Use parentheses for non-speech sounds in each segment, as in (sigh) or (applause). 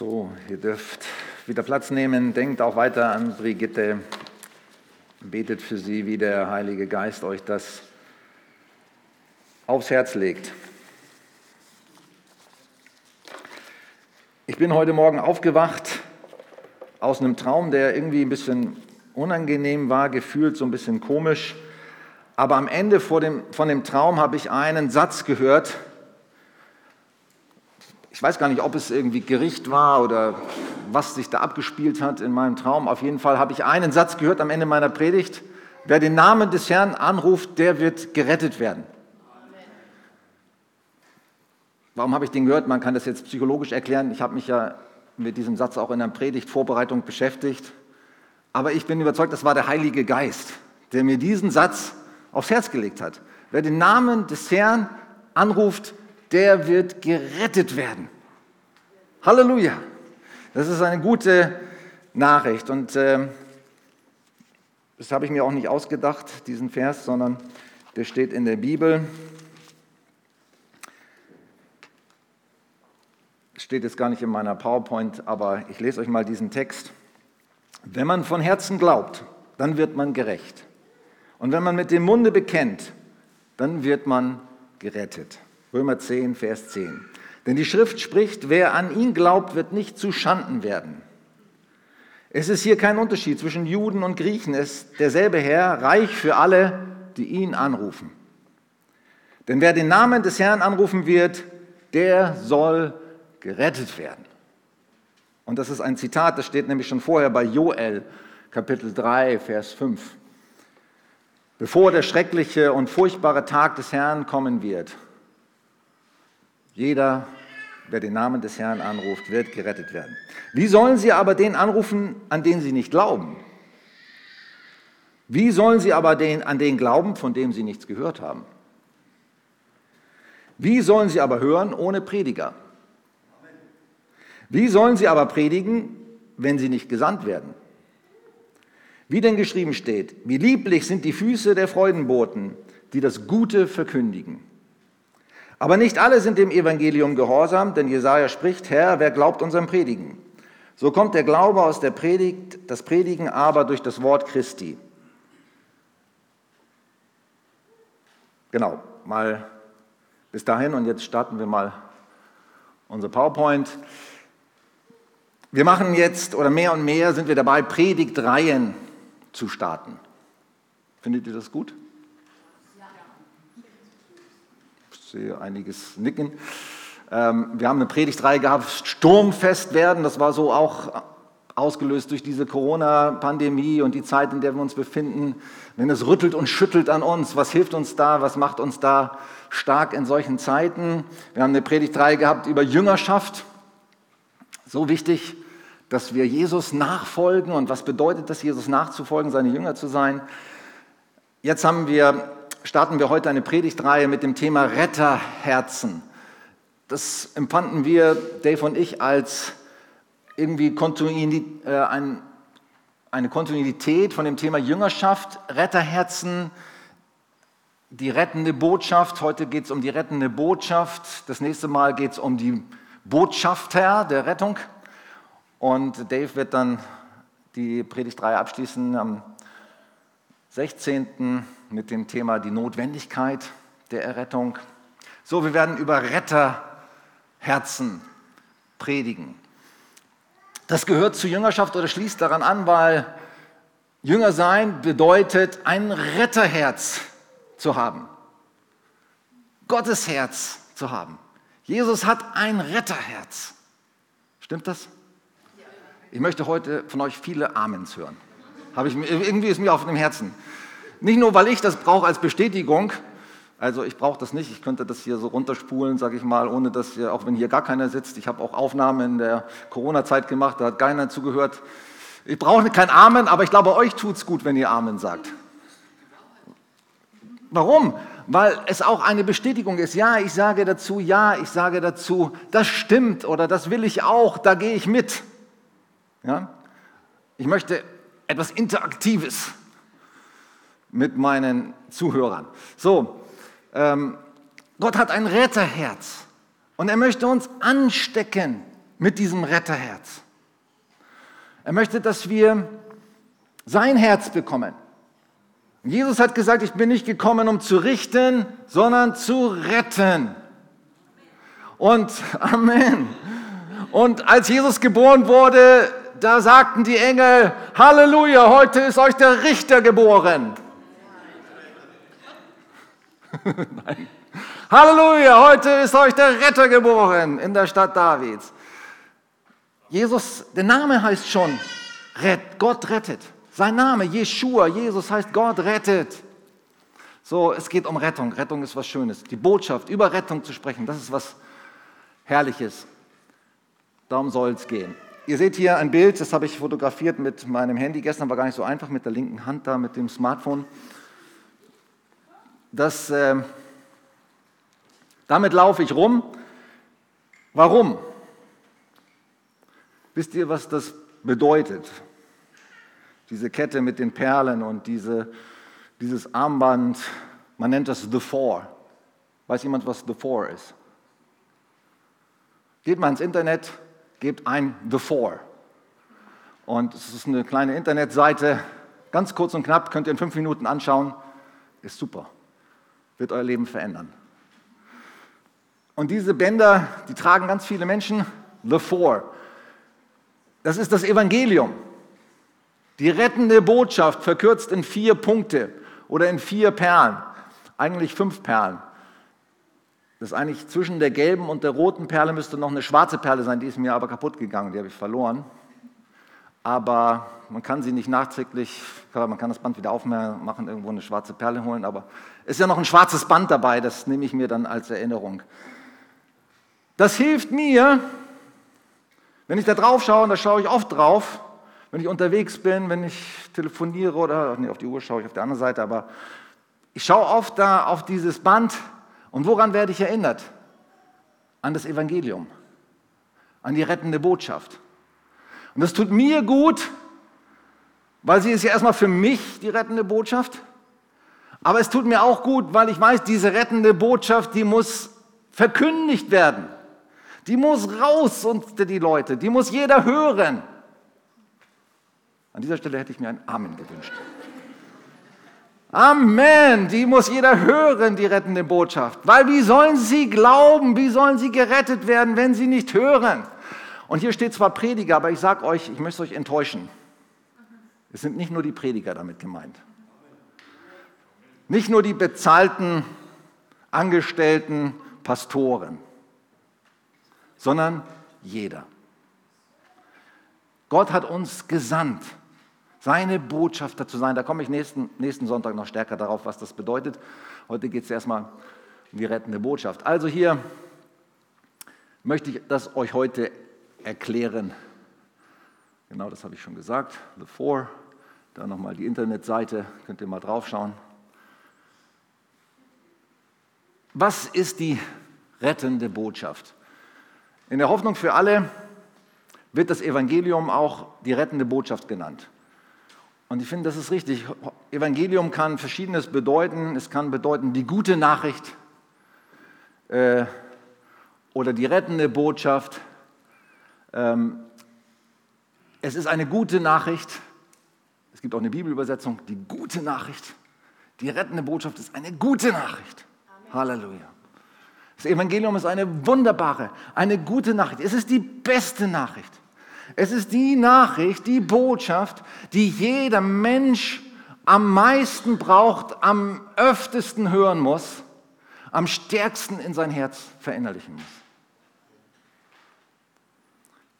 So, ihr dürft wieder Platz nehmen. Denkt auch weiter an Brigitte. Betet für sie, wie der Heilige Geist euch das aufs Herz legt. Ich bin heute Morgen aufgewacht aus einem Traum, der irgendwie ein bisschen unangenehm war, gefühlt so ein bisschen komisch. Aber am Ende dem, von dem Traum habe ich einen Satz gehört, ich weiß gar nicht, ob es irgendwie Gericht war oder was sich da abgespielt hat in meinem Traum. Auf jeden Fall habe ich einen Satz gehört am Ende meiner Predigt. Wer den Namen des Herrn anruft, der wird gerettet werden. Warum habe ich den gehört? Man kann das jetzt psychologisch erklären. Ich habe mich ja mit diesem Satz auch in der Predigtvorbereitung beschäftigt. Aber ich bin überzeugt, das war der Heilige Geist, der mir diesen Satz aufs Herz gelegt hat. Wer den Namen des Herrn anruft, der wird gerettet werden. Halleluja. Das ist eine gute Nachricht. Und äh, das habe ich mir auch nicht ausgedacht, diesen Vers, sondern der steht in der Bibel. Steht jetzt gar nicht in meiner PowerPoint, aber ich lese euch mal diesen Text. Wenn man von Herzen glaubt, dann wird man gerecht. Und wenn man mit dem Munde bekennt, dann wird man gerettet. Römer 10, Vers 10. Denn die Schrift spricht, wer an ihn glaubt, wird nicht zu Schanden werden. Es ist hier kein Unterschied zwischen Juden und Griechen. Es ist derselbe Herr, reich für alle, die ihn anrufen. Denn wer den Namen des Herrn anrufen wird, der soll gerettet werden. Und das ist ein Zitat, das steht nämlich schon vorher bei Joel, Kapitel 3, Vers 5. Bevor der schreckliche und furchtbare Tag des Herrn kommen wird, jeder, wer den Namen des Herrn anruft, wird gerettet werden. Wie sollen sie aber den anrufen, an den sie nicht glauben? Wie sollen sie aber den, an den glauben, von dem sie nichts gehört haben? Wie sollen sie aber hören ohne Prediger? Wie sollen sie aber predigen, wenn sie nicht gesandt werden? Wie denn geschrieben steht, wie lieblich sind die Füße der Freudenboten, die das Gute verkündigen. Aber nicht alle sind dem Evangelium gehorsam, denn Jesaja spricht, Herr, wer glaubt unserem Predigen? So kommt der Glaube aus der Predigt, das Predigen aber durch das Wort Christi. Genau, mal bis dahin und jetzt starten wir mal unser PowerPoint. Wir machen jetzt oder mehr und mehr sind wir dabei, Predigtreihen zu starten. Findet ihr das gut? Sehe einiges nicken. Ähm, wir haben eine Predigtreihe gehabt, Sturmfest werden. Das war so auch ausgelöst durch diese Corona-Pandemie und die Zeit, in der wir uns befinden. Wenn es rüttelt und schüttelt an uns, was hilft uns da? Was macht uns da stark in solchen Zeiten? Wir haben eine Predigtreihe gehabt über Jüngerschaft. So wichtig, dass wir Jesus nachfolgen und was bedeutet das, Jesus nachzufolgen, seine Jünger zu sein. Jetzt haben wir starten wir heute eine Predigtreihe mit dem Thema Retterherzen. Das empfanden wir, Dave und ich, als irgendwie Kontinuität, äh, ein, eine Kontinuität von dem Thema Jüngerschaft, Retterherzen, die rettende Botschaft. Heute geht es um die rettende Botschaft. Das nächste Mal geht es um die Botschafter der Rettung. Und Dave wird dann die Predigtreihe abschließen am 16. mit dem Thema die Notwendigkeit der Errettung. So, wir werden über Retterherzen predigen. Das gehört zur Jüngerschaft oder schließt daran an, weil Jünger sein bedeutet, ein Retterherz zu haben. Gottes Herz zu haben. Jesus hat ein Retterherz. Stimmt das? Ich möchte heute von euch viele Amens hören. Habe ich, irgendwie ist mir auf dem Herzen. Nicht nur, weil ich das brauche als Bestätigung, also ich brauche das nicht, ich könnte das hier so runterspulen, sage ich mal, ohne dass hier, auch wenn hier gar keiner sitzt, ich habe auch Aufnahmen in der Corona-Zeit gemacht, da hat keiner zugehört. Ich brauche kein Amen, aber ich glaube, euch tut es gut, wenn ihr Amen sagt. Warum? Weil es auch eine Bestätigung ist. Ja, ich sage dazu, ja, ich sage dazu, das stimmt oder das will ich auch, da gehe ich mit. Ja? Ich möchte etwas Interaktives mit meinen Zuhörern. So, ähm, Gott hat ein Retterherz und er möchte uns anstecken mit diesem Retterherz. Er möchte, dass wir sein Herz bekommen. Jesus hat gesagt, ich bin nicht gekommen, um zu richten, sondern zu retten. Und (laughs) Amen. Und als Jesus geboren wurde, da sagten die Engel, Halleluja, heute ist euch der Richter geboren. Nein. Halleluja, heute ist euch der Retter geboren in der Stadt Davids. Jesus, der Name heißt schon, Gott rettet. Sein Name, Jeshua, Jesus heißt Gott rettet. So, es geht um Rettung. Rettung ist was Schönes. Die Botschaft über Rettung zu sprechen, das ist was Herrliches. Darum soll es gehen. Ihr seht hier ein Bild, das habe ich fotografiert mit meinem Handy. Gestern war gar nicht so einfach mit der linken Hand da, mit dem Smartphone. Das, äh, damit laufe ich rum. Warum? Wisst ihr, was das bedeutet? Diese Kette mit den Perlen und diese, dieses Armband, man nennt das The Four. Weiß jemand, was The Four ist? Geht mal ins Internet, gebt ein The Four. Und es ist eine kleine Internetseite, ganz kurz und knapp, könnt ihr in fünf Minuten anschauen. Ist super, wird euer Leben verändern. Und diese Bänder, die tragen ganz viele Menschen. The Four. Das ist das Evangelium. Die rettende Botschaft verkürzt in vier Punkte oder in vier Perlen. Eigentlich fünf Perlen. Das ist eigentlich zwischen der gelben und der roten Perle müsste noch eine schwarze Perle sein, die ist mir aber kaputt gegangen, die habe ich verloren. Aber man kann sie nicht nachträglich, man kann das Band wieder aufmachen, irgendwo eine schwarze Perle holen, aber es ist ja noch ein schwarzes Band dabei, das nehme ich mir dann als Erinnerung. Das hilft mir, wenn ich da drauf schaue, und da schaue ich oft drauf, wenn ich unterwegs bin, wenn ich telefoniere oder, nee, auf die Uhr schaue ich auf der anderen Seite, aber ich schaue oft da auf dieses Band und woran werde ich erinnert? An das Evangelium, an die rettende Botschaft. Und das tut mir gut, weil sie ist ja erstmal für mich die rettende Botschaft. Aber es tut mir auch gut, weil ich weiß, diese rettende Botschaft, die muss verkündigt werden. Die muss raus unter die Leute, die muss jeder hören. An dieser Stelle hätte ich mir ein Amen gewünscht. Amen. Die muss jeder hören, die rettende Botschaft. Weil wie sollen sie glauben, wie sollen sie gerettet werden, wenn sie nicht hören? Und hier steht zwar Prediger, aber ich sage euch, ich möchte euch enttäuschen. Es sind nicht nur die Prediger damit gemeint. Nicht nur die bezahlten, angestellten Pastoren, sondern jeder. Gott hat uns gesandt seine Botschafter zu sein. Da komme ich nächsten, nächsten Sonntag noch stärker darauf, was das bedeutet. Heute geht es erstmal um die rettende Botschaft. Also hier möchte ich das euch heute erklären. Genau das habe ich schon gesagt. The Four. Da nochmal die Internetseite, könnt ihr mal draufschauen. Was ist die rettende Botschaft? In der Hoffnung für alle wird das Evangelium auch die rettende Botschaft genannt. Und ich finde, das ist richtig. Evangelium kann Verschiedenes bedeuten. Es kann bedeuten die gute Nachricht äh, oder die rettende Botschaft. Ähm, es ist eine gute Nachricht. Es gibt auch eine Bibelübersetzung, die gute Nachricht. Die rettende Botschaft ist eine gute Nachricht. Amen. Halleluja. Das Evangelium ist eine wunderbare, eine gute Nachricht. Es ist die beste Nachricht. Es ist die Nachricht, die Botschaft, die jeder Mensch am meisten braucht, am öftesten hören muss, am stärksten in sein Herz verinnerlichen muss.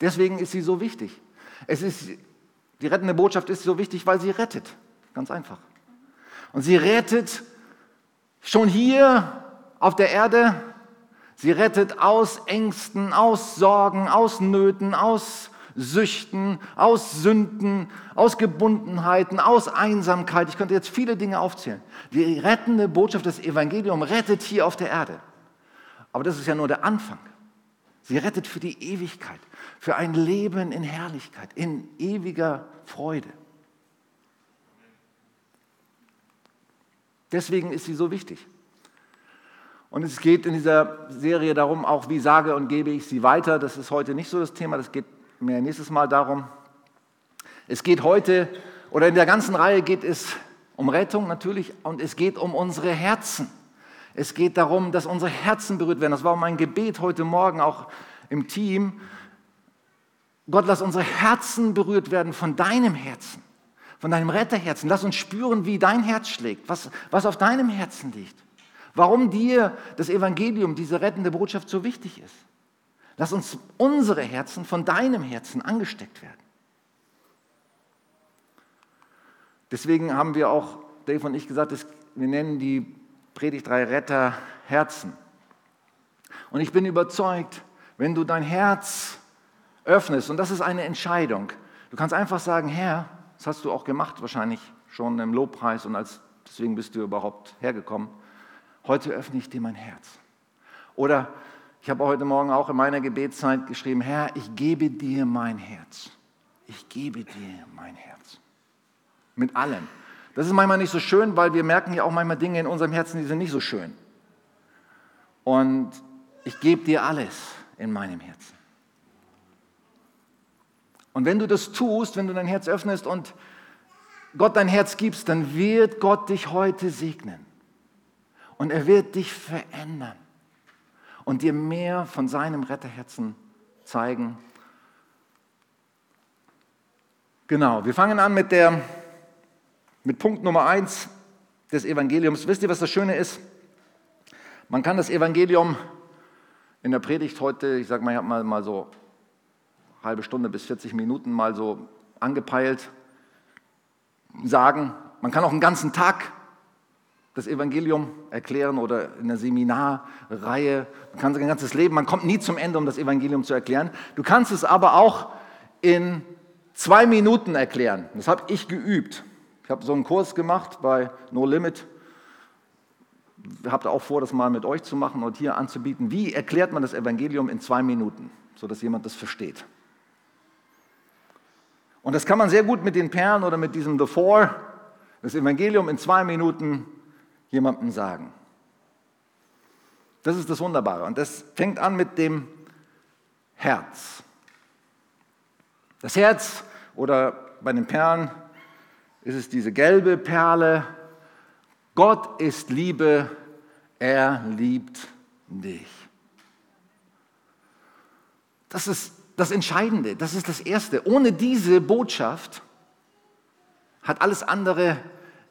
Deswegen ist sie so wichtig. Es ist, die rettende Botschaft ist so wichtig, weil sie rettet. Ganz einfach. Und sie rettet schon hier auf der Erde. Sie rettet aus Ängsten, aus Sorgen, aus Nöten, aus Süchten, aus Sünden, aus Gebundenheiten, aus Einsamkeit. Ich könnte jetzt viele Dinge aufzählen. Die rettende Botschaft des Evangeliums rettet hier auf der Erde. Aber das ist ja nur der Anfang. Sie rettet für die Ewigkeit, für ein Leben in Herrlichkeit, in ewiger Freude. Deswegen ist sie so wichtig. Und es geht in dieser Serie darum, auch wie sage und gebe ich sie weiter. Das ist heute nicht so das Thema, das geht mir nächstes Mal darum. Es geht heute, oder in der ganzen Reihe geht es um Rettung natürlich und es geht um unsere Herzen. Es geht darum, dass unsere Herzen berührt werden. Das war mein Gebet heute Morgen auch im Team. Gott, lass unsere Herzen berührt werden von deinem Herzen, von deinem Retterherzen. Lass uns spüren, wie dein Herz schlägt, was, was auf deinem Herzen liegt. Warum dir das Evangelium, diese rettende Botschaft so wichtig ist. Lass uns unsere Herzen von deinem Herzen angesteckt werden. Deswegen haben wir auch, Dave und ich, gesagt, wir nennen die Predigt drei Retter Herzen. Und ich bin überzeugt, wenn du dein Herz öffnest, und das ist eine Entscheidung, du kannst einfach sagen, Herr, das hast du auch gemacht, wahrscheinlich schon im Lobpreis und als, deswegen bist du überhaupt hergekommen, heute öffne ich dir mein Herz. Oder ich habe heute Morgen auch in meiner Gebetszeit geschrieben, Herr, ich gebe dir mein Herz. Ich gebe dir mein Herz. Mit allem. Das ist manchmal nicht so schön, weil wir merken ja auch manchmal Dinge in unserem Herzen, die sind nicht so schön. Und ich gebe dir alles in meinem Herzen. Und wenn du das tust, wenn du dein Herz öffnest und Gott dein Herz gibst, dann wird Gott dich heute segnen. Und er wird dich verändern und dir mehr von seinem Retterherzen zeigen. Genau, wir fangen an mit, der, mit Punkt Nummer eins des Evangeliums. Wisst ihr, was das Schöne ist? Man kann das Evangelium in der Predigt heute, ich sage mal, ich habe mal, mal so halbe Stunde bis 40 Minuten mal so angepeilt, sagen. Man kann auch einen ganzen Tag das Evangelium erklären oder in einer Seminarreihe. Man kann sein ganzes Leben, man kommt nie zum Ende, um das Evangelium zu erklären. Du kannst es aber auch in zwei Minuten erklären. Das habe ich geübt. Ich habe so einen Kurs gemacht bei No Limit. Habe auch vor, das mal mit euch zu machen und hier anzubieten. Wie erklärt man das Evangelium in zwei Minuten, sodass jemand das versteht? Und das kann man sehr gut mit den Perlen oder mit diesem The Four, das Evangelium in zwei Minuten jemandem sagen. Das ist das Wunderbare. Und das fängt an mit dem Herz. Das Herz oder bei den Perlen ist es diese gelbe Perle. Gott ist Liebe, er liebt dich. Das ist das Entscheidende, das ist das Erste. Ohne diese Botschaft hat alles andere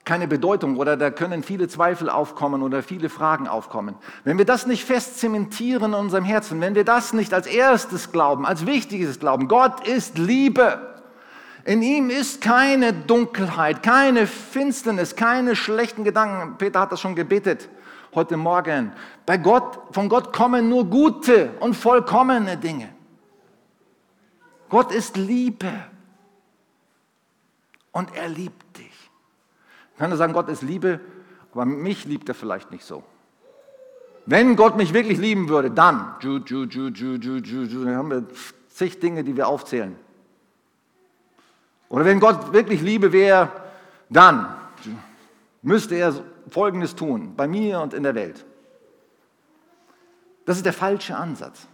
keine Bedeutung oder da können viele Zweifel aufkommen oder viele Fragen aufkommen. Wenn wir das nicht fest zementieren in unserem Herzen, wenn wir das nicht als erstes glauben, als wichtiges glauben, Gott ist Liebe. In ihm ist keine Dunkelheit, keine Finsternis, keine schlechten Gedanken. Peter hat das schon gebetet heute Morgen. Bei Gott, von Gott kommen nur gute und vollkommene Dinge. Gott ist Liebe. Und er liebt dich. Kann er sagen, Gott ist Liebe, aber mich liebt er vielleicht nicht so. Wenn Gott mich wirklich lieben würde, dann, ju, ju, ju, ju, ju, ju, ju, dann haben wir zig Dinge, die wir aufzählen. Oder wenn Gott wirklich Liebe wäre, dann müsste er Folgendes tun, bei mir und in der Welt. Das ist der falsche Ansatz.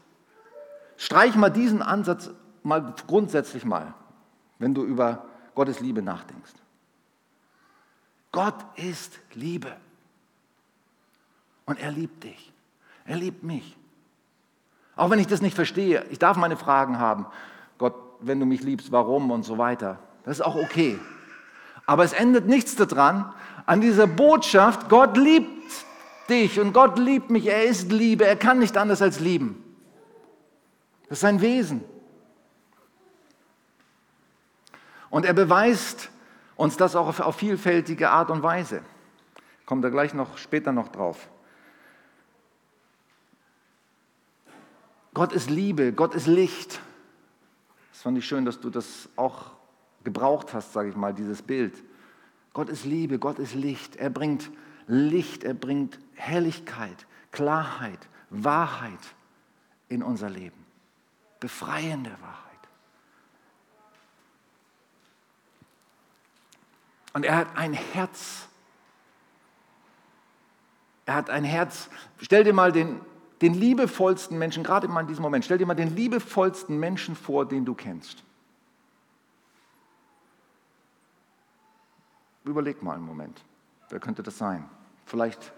Streich mal diesen Ansatz mal grundsätzlich mal, wenn du über Gottes Liebe nachdenkst. Gott ist Liebe. Und er liebt dich. Er liebt mich. Auch wenn ich das nicht verstehe, ich darf meine Fragen haben. Gott, wenn du mich liebst, warum und so weiter. Das ist auch okay. Aber es endet nichts daran, an dieser Botschaft, Gott liebt dich und Gott liebt mich, er ist Liebe, er kann nicht anders als lieben. Das ist sein Wesen. Und er beweist uns das auch auf, auf vielfältige Art und Weise. Kommt da gleich noch später noch drauf. Gott ist Liebe, Gott ist Licht. Das fand ich schön, dass du das auch gebraucht hast, sage ich mal, dieses Bild. Gott ist Liebe, Gott ist Licht. Er bringt Licht, er bringt Helligkeit, Klarheit, Wahrheit in unser Leben. Befreiende Wahrheit. Und er hat ein Herz. Er hat ein Herz. Stell dir mal den, den liebevollsten Menschen, gerade mal in diesem Moment, stell dir mal den liebevollsten Menschen vor, den du kennst. Überleg mal einen Moment. Wer könnte das sein? Vielleicht,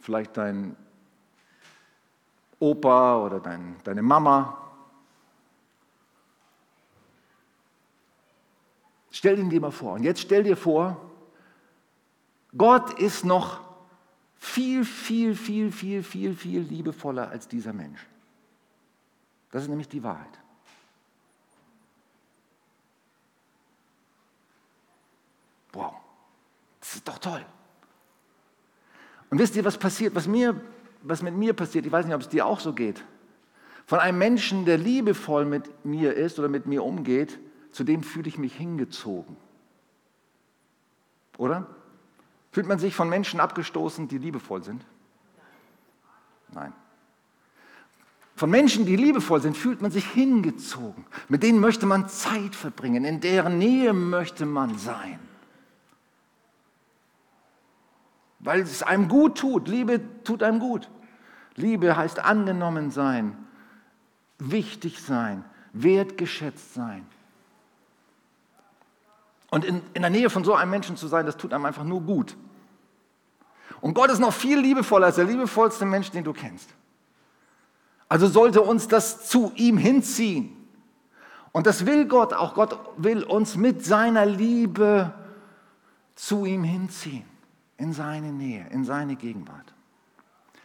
vielleicht dein Opa oder dein, deine Mama. Stell ihn dir mal vor. Und jetzt stell dir vor, Gott ist noch viel, viel, viel, viel, viel, viel liebevoller als dieser Mensch. Das ist nämlich die Wahrheit. Wow, das ist doch toll. Und wisst ihr, was passiert, was, mir, was mit mir passiert? Ich weiß nicht, ob es dir auch so geht. Von einem Menschen, der liebevoll mit mir ist oder mit mir umgeht, zu dem fühle ich mich hingezogen. Oder? Fühlt man sich von Menschen abgestoßen, die liebevoll sind? Nein. Von Menschen, die liebevoll sind, fühlt man sich hingezogen. Mit denen möchte man Zeit verbringen, in deren Nähe möchte man sein. Weil es einem gut tut. Liebe tut einem gut. Liebe heißt angenommen sein, wichtig sein, wertgeschätzt sein. Und in, in der Nähe von so einem Menschen zu sein, das tut einem einfach nur gut. Und Gott ist noch viel liebevoller als der liebevollste Mensch, den du kennst. Also sollte uns das zu ihm hinziehen. Und das will Gott, auch Gott will uns mit seiner Liebe zu ihm hinziehen, in seine Nähe, in seine Gegenwart.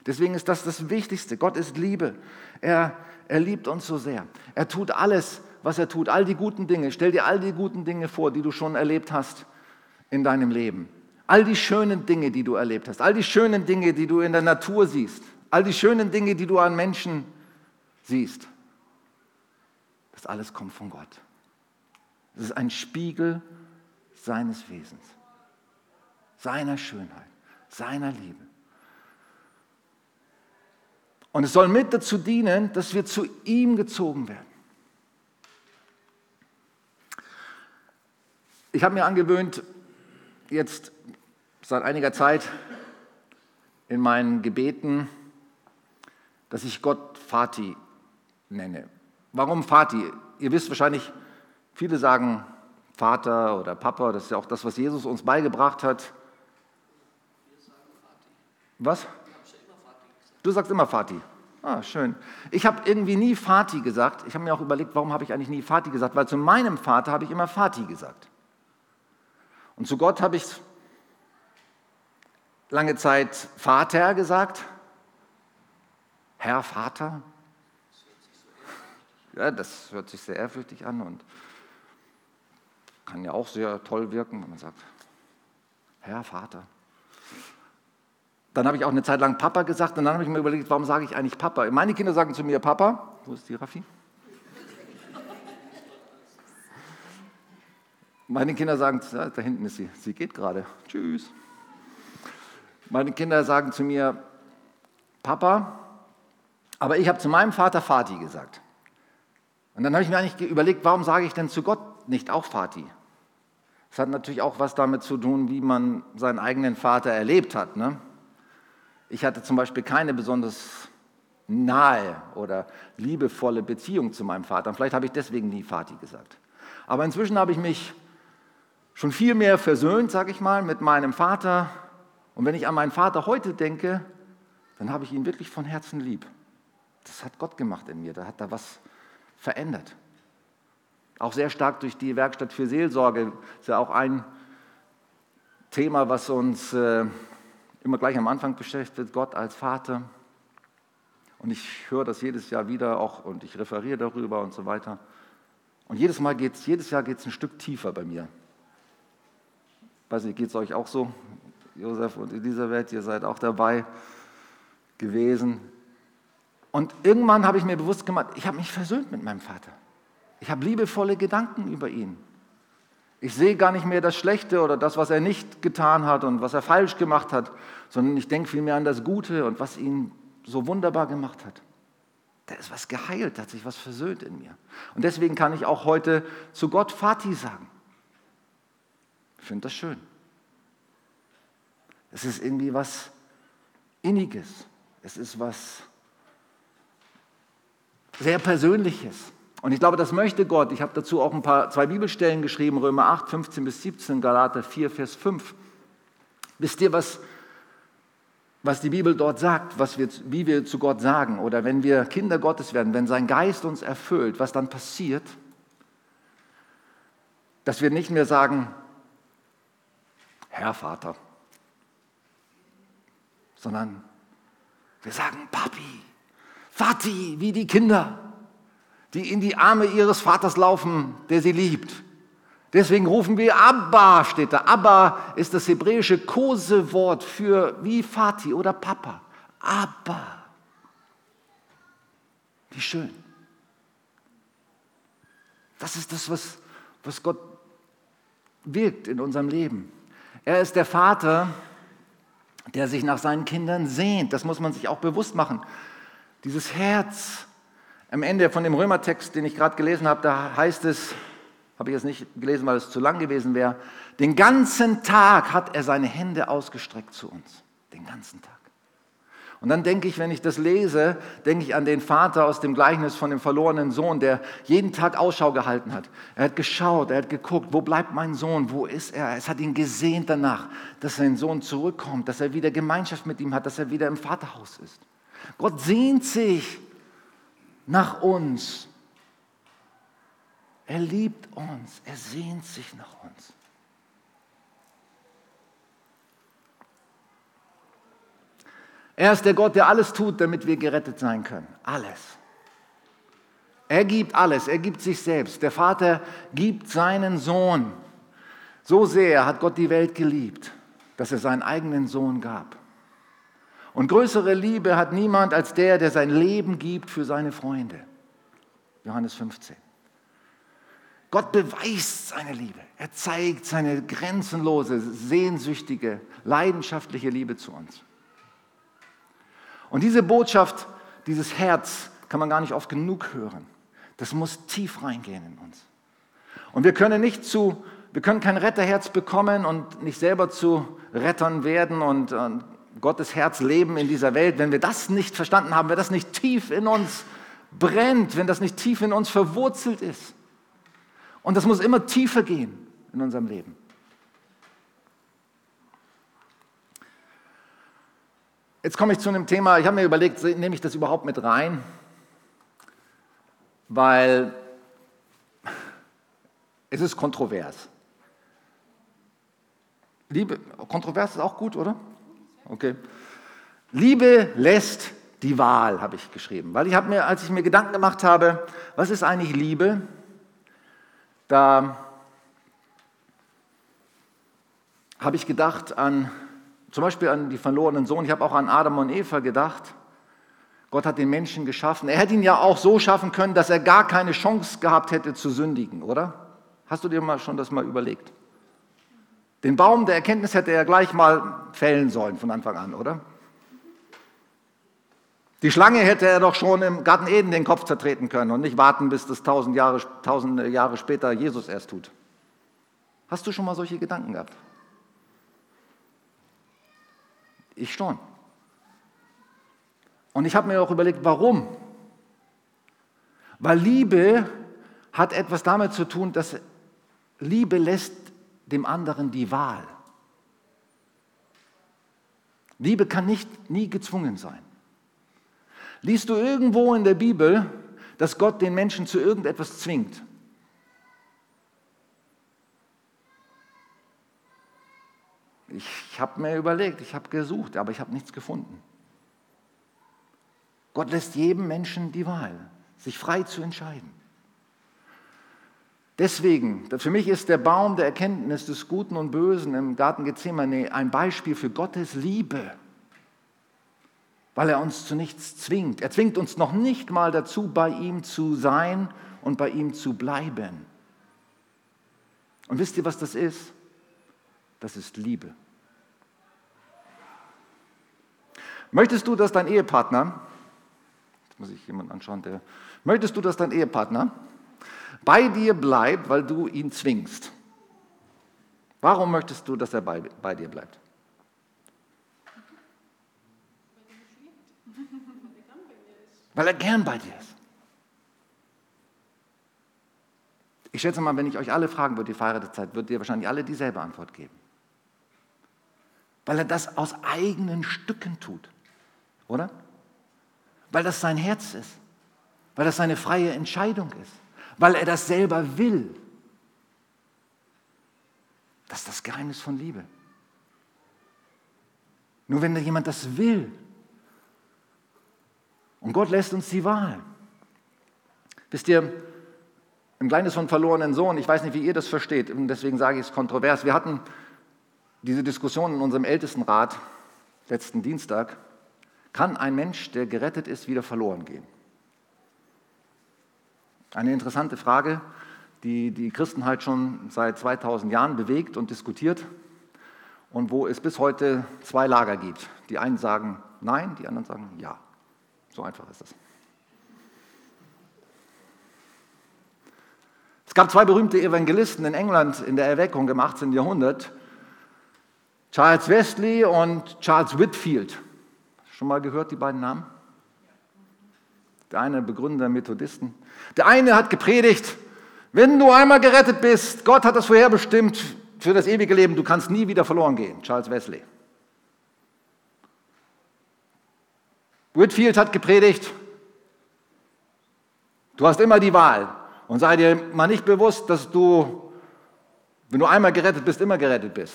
Deswegen ist das das Wichtigste. Gott ist Liebe. Er, er liebt uns so sehr. Er tut alles, was er tut, all die guten Dinge. Stell dir all die guten Dinge vor, die du schon erlebt hast in deinem Leben. All die schönen Dinge, die du erlebt hast, all die schönen Dinge, die du in der Natur siehst, all die schönen Dinge, die du an Menschen siehst, das alles kommt von Gott. Das ist ein Spiegel seines Wesens, seiner Schönheit, seiner Liebe. Und es soll mit dazu dienen, dass wir zu ihm gezogen werden. Ich habe mir angewöhnt, jetzt seit einiger Zeit in meinen Gebeten, dass ich Gott Vati nenne. Warum Vati? Ihr wisst wahrscheinlich, viele sagen Vater oder Papa, das ist ja auch das, was Jesus uns beigebracht hat. Was? Du sagst immer Vati. Ah, schön. Ich habe irgendwie nie Vati gesagt. Ich habe mir auch überlegt, warum habe ich eigentlich nie Vati gesagt? Weil zu meinem Vater habe ich immer Vati gesagt. Und zu Gott habe ich lange Zeit Vater gesagt. Herr Vater. Ja, das hört sich sehr ehrfürchtig an und kann ja auch sehr toll wirken, wenn man sagt, Herr Vater. Dann habe ich auch eine Zeit lang Papa gesagt und dann habe ich mir überlegt, warum sage ich eigentlich Papa? Meine Kinder sagen zu mir Papa. Wo ist die Raffi? Meine Kinder sagen, da hinten ist sie, sie geht gerade. Tschüss. Meine Kinder sagen zu mir, Papa, aber ich habe zu meinem Vater Vati gesagt. Und dann habe ich mir eigentlich überlegt, warum sage ich denn zu Gott nicht auch Vati? Das hat natürlich auch was damit zu tun, wie man seinen eigenen Vater erlebt hat. Ne? Ich hatte zum Beispiel keine besonders nahe oder liebevolle Beziehung zu meinem Vater. Und vielleicht habe ich deswegen nie Vati gesagt. Aber inzwischen habe ich mich schon viel mehr versöhnt, sage ich mal, mit meinem Vater und wenn ich an meinen Vater heute denke, dann habe ich ihn wirklich von Herzen lieb. Das hat Gott gemacht in mir, da hat er was verändert. Auch sehr stark durch die Werkstatt für Seelsorge ist ja auch ein Thema, was uns äh, immer gleich am Anfang beschäftigt, Gott als Vater. Und ich höre das jedes Jahr wieder auch und ich referiere darüber und so weiter. Und jedes Mal geht's, jedes Jahr geht es ein Stück tiefer bei mir. Weiß nicht, geht es euch auch so? Josef und Elisabeth, ihr seid auch dabei gewesen. Und irgendwann habe ich mir bewusst gemacht, ich habe mich versöhnt mit meinem Vater. Ich habe liebevolle Gedanken über ihn. Ich sehe gar nicht mehr das Schlechte oder das, was er nicht getan hat und was er falsch gemacht hat, sondern ich denke vielmehr an das Gute und was ihn so wunderbar gemacht hat. Da ist was geheilt, da hat sich was versöhnt in mir. Und deswegen kann ich auch heute zu Gott Vati sagen. Ich finde das schön. Es ist irgendwie was Inniges. Es ist was sehr Persönliches. Und ich glaube, das möchte Gott. Ich habe dazu auch ein paar, zwei Bibelstellen geschrieben, Römer 8, 15 bis 17, Galater 4, Vers 5. Wisst ihr, was, was die Bibel dort sagt, was wir, wie wir zu Gott sagen? Oder wenn wir Kinder Gottes werden, wenn sein Geist uns erfüllt, was dann passiert? Dass wir nicht mehr sagen, Herr Vater, sondern wir sagen Papi, Vati, wie die Kinder, die in die Arme ihres Vaters laufen, der sie liebt. Deswegen rufen wir Abba, steht da. Abba ist das hebräische Kosewort für wie Vati oder Papa. Abba. Wie schön. Das ist das, was, was Gott wirkt in unserem Leben. Er ist der Vater, der sich nach seinen Kindern sehnt. Das muss man sich auch bewusst machen. Dieses Herz. Am Ende von dem Römertext, den ich gerade gelesen habe, da heißt es, habe ich jetzt nicht gelesen, weil es zu lang gewesen wäre, den ganzen Tag hat er seine Hände ausgestreckt zu uns. Den ganzen Tag. Und dann denke ich, wenn ich das lese, denke ich an den Vater aus dem Gleichnis von dem verlorenen Sohn, der jeden Tag Ausschau gehalten hat. Er hat geschaut, er hat geguckt, wo bleibt mein Sohn, wo ist er? Es hat ihn gesehnt danach, dass sein Sohn zurückkommt, dass er wieder Gemeinschaft mit ihm hat, dass er wieder im Vaterhaus ist. Gott sehnt sich nach uns. Er liebt uns, er sehnt sich nach uns. Er ist der Gott, der alles tut, damit wir gerettet sein können. Alles. Er gibt alles, er gibt sich selbst. Der Vater gibt seinen Sohn. So sehr hat Gott die Welt geliebt, dass er seinen eigenen Sohn gab. Und größere Liebe hat niemand als der, der sein Leben gibt für seine Freunde. Johannes 15. Gott beweist seine Liebe. Er zeigt seine grenzenlose, sehnsüchtige, leidenschaftliche Liebe zu uns. Und diese Botschaft, dieses Herz, kann man gar nicht oft genug hören. Das muss tief reingehen in uns. Und wir können nicht zu, wir können kein Retterherz bekommen und nicht selber zu Rettern werden und, und Gottes Herz leben in dieser Welt, wenn wir das nicht verstanden haben, wenn das nicht tief in uns brennt, wenn das nicht tief in uns verwurzelt ist. Und das muss immer tiefer gehen in unserem Leben. Jetzt komme ich zu einem Thema, ich habe mir überlegt, nehme ich das überhaupt mit rein? Weil es ist kontrovers. Liebe, kontrovers ist auch gut, oder? Okay. Liebe lässt die Wahl, habe ich geschrieben. Weil ich habe mir, als ich mir Gedanken gemacht habe, was ist eigentlich Liebe, da habe ich gedacht an zum Beispiel an die verlorenen Sohn. Ich habe auch an Adam und Eva gedacht. Gott hat den Menschen geschaffen. Er hätte ihn ja auch so schaffen können, dass er gar keine Chance gehabt hätte zu sündigen, oder? Hast du dir mal schon das mal überlegt? Den Baum der Erkenntnis hätte er gleich mal fällen sollen von Anfang an, oder? Die Schlange hätte er doch schon im Garten Eden den Kopf zertreten können und nicht warten, bis das tausend Jahre, tausende Jahre später Jesus erst tut. Hast du schon mal solche Gedanken gehabt? Ich schon. Und ich habe mir auch überlegt, warum? Weil Liebe hat etwas damit zu tun, dass Liebe lässt dem anderen die Wahl. Liebe kann nicht nie gezwungen sein. Liest du irgendwo in der Bibel, dass Gott den Menschen zu irgendetwas zwingt? Ich habe mir überlegt, ich habe gesucht, aber ich habe nichts gefunden. Gott lässt jedem Menschen die Wahl, sich frei zu entscheiden. Deswegen, für mich ist der Baum der Erkenntnis des Guten und Bösen im Garten Gethsemane ein Beispiel für Gottes Liebe, weil er uns zu nichts zwingt. Er zwingt uns noch nicht mal dazu, bei ihm zu sein und bei ihm zu bleiben. Und wisst ihr, was das ist? Das ist Liebe. Möchtest du, dass dein Ehepartner, jetzt muss ich jemanden anschauen, der, möchtest du, dass dein Ehepartner bei dir bleibt, weil du ihn zwingst? Warum möchtest du, dass er bei, bei dir bleibt? weil er gern bei dir ist. Ich schätze mal, wenn ich euch alle fragen würde, die verheiratete Zeit, würdet ihr wahrscheinlich alle dieselbe Antwort geben. Weil er das aus eigenen Stücken tut, oder? Weil das sein Herz ist, weil das seine freie Entscheidung ist, weil er das selber will. Das ist das Geheimnis von Liebe. Nur wenn jemand das will, und Gott lässt uns die Wahl. Wisst ihr, im Gleichnis von verlorenen Sohn, ich weiß nicht, wie ihr das versteht, und deswegen sage ich es kontrovers. Wir hatten diese Diskussion in unserem Ältestenrat letzten Dienstag. Kann ein Mensch, der gerettet ist, wieder verloren gehen? Eine interessante Frage, die die Christen halt schon seit 2000 Jahren bewegt und diskutiert und wo es bis heute zwei Lager gibt. Die einen sagen nein, die anderen sagen ja. So einfach ist es. Es gab zwei berühmte Evangelisten in England in der Erweckung im 18. Jahrhundert, Charles Wesley und Charles Whitfield. Schon mal gehört die beiden Namen? Der eine Begründer der Methodisten. Der eine hat gepredigt, wenn du einmal gerettet bist, Gott hat das vorherbestimmt für das ewige Leben, du kannst nie wieder verloren gehen. Charles Wesley. Whitfield hat gepredigt, du hast immer die Wahl und sei dir mal nicht bewusst, dass du, wenn du einmal gerettet bist, immer gerettet bist.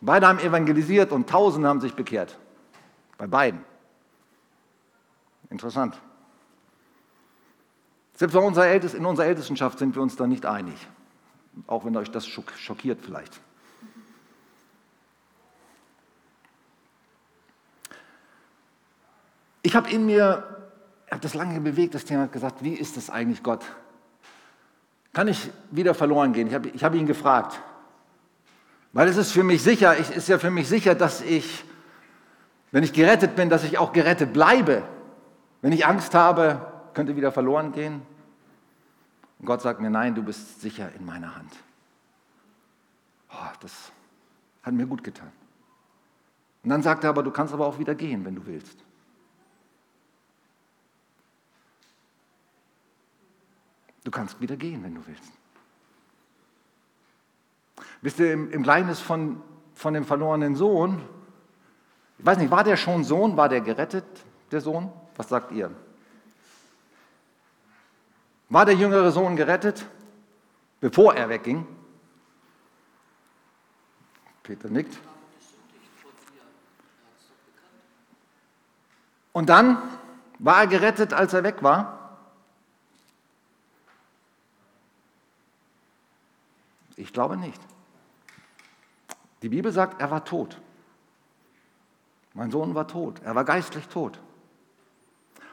Beide haben evangelisiert und Tausende haben sich bekehrt. Bei beiden. Interessant. Selbst in unserer Ältestenschaft sind wir uns da nicht einig. Auch wenn euch das schockiert vielleicht. Ich habe in mir, habe das lange bewegt, das Thema, gesagt, wie ist das eigentlich Gott? Kann ich wieder verloren gehen? Ich habe ich hab ihn gefragt. Weil es ist für mich sicher, es ist ja für mich sicher, dass ich, wenn ich gerettet bin, dass ich auch gerettet bleibe. Wenn ich Angst habe, könnte wieder verloren gehen. Und Gott sagt mir, nein, du bist sicher in meiner Hand. Oh, das hat mir gut getan. Und dann sagt er aber, du kannst aber auch wieder gehen, wenn du willst. Du kannst wieder gehen, wenn du willst. Wisst ihr, im, im Gleichnis von, von dem verlorenen Sohn, ich weiß nicht, war der schon Sohn? War der gerettet, der Sohn? Was sagt ihr? War der jüngere Sohn gerettet, bevor er wegging? Peter nickt. Und dann war er gerettet, als er weg war? Ich glaube nicht. Die Bibel sagt, er war tot. Mein Sohn war tot. Er war geistlich tot.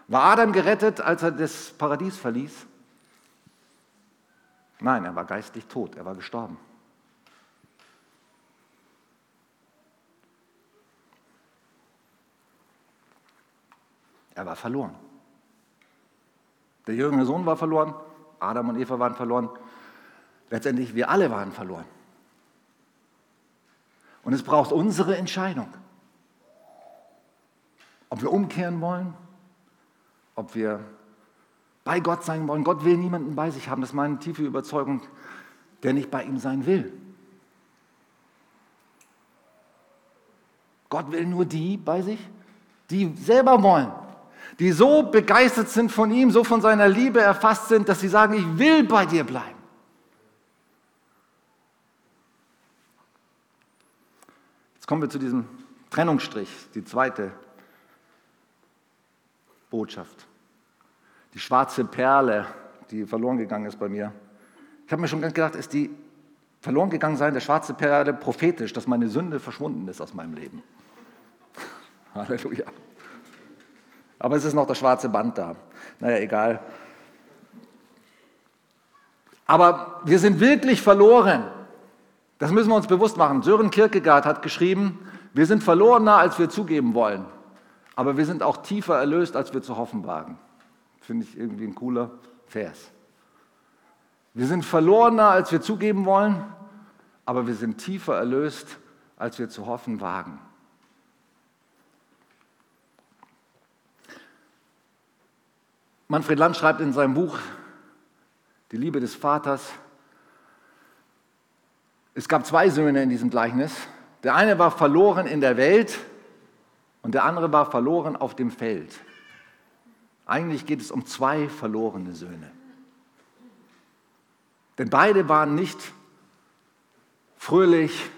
War Adam gerettet, als er das Paradies verließ? Nein, er war geistlich tot. Er war gestorben. Er war verloren. Der jüngere Sohn war verloren. Adam und Eva waren verloren. Letztendlich, wir alle waren verloren. Und es braucht unsere Entscheidung. Ob wir umkehren wollen, ob wir bei Gott sein wollen. Gott will niemanden bei sich haben, das ist meine tiefe Überzeugung, der nicht bei ihm sein will. Gott will nur die bei sich, die selber wollen, die so begeistert sind von ihm, so von seiner Liebe erfasst sind, dass sie sagen, ich will bei dir bleiben. kommen wir zu diesem Trennungsstrich, die zweite Botschaft. Die schwarze Perle, die verloren gegangen ist bei mir. Ich habe mir schon gedacht, ist die verloren gegangen sein, der schwarze Perle, prophetisch, dass meine Sünde verschwunden ist aus meinem Leben. (laughs) Halleluja. Aber es ist noch das schwarze Band da. Naja, egal. Aber wir sind wirklich verloren. Das müssen wir uns bewusst machen. Sören Kierkegaard hat geschrieben, wir sind verlorener, als wir zugeben wollen. Aber wir sind auch tiefer erlöst, als wir zu hoffen wagen. Finde ich irgendwie ein cooler Vers. Wir sind verlorener, als wir zugeben wollen, aber wir sind tiefer erlöst, als wir zu hoffen wagen. Manfred Land schreibt in seinem Buch Die Liebe des Vaters, es gab zwei Söhne in diesem Gleichnis. Der eine war verloren in der Welt und der andere war verloren auf dem Feld. Eigentlich geht es um zwei verlorene Söhne. Denn beide waren nicht fröhlich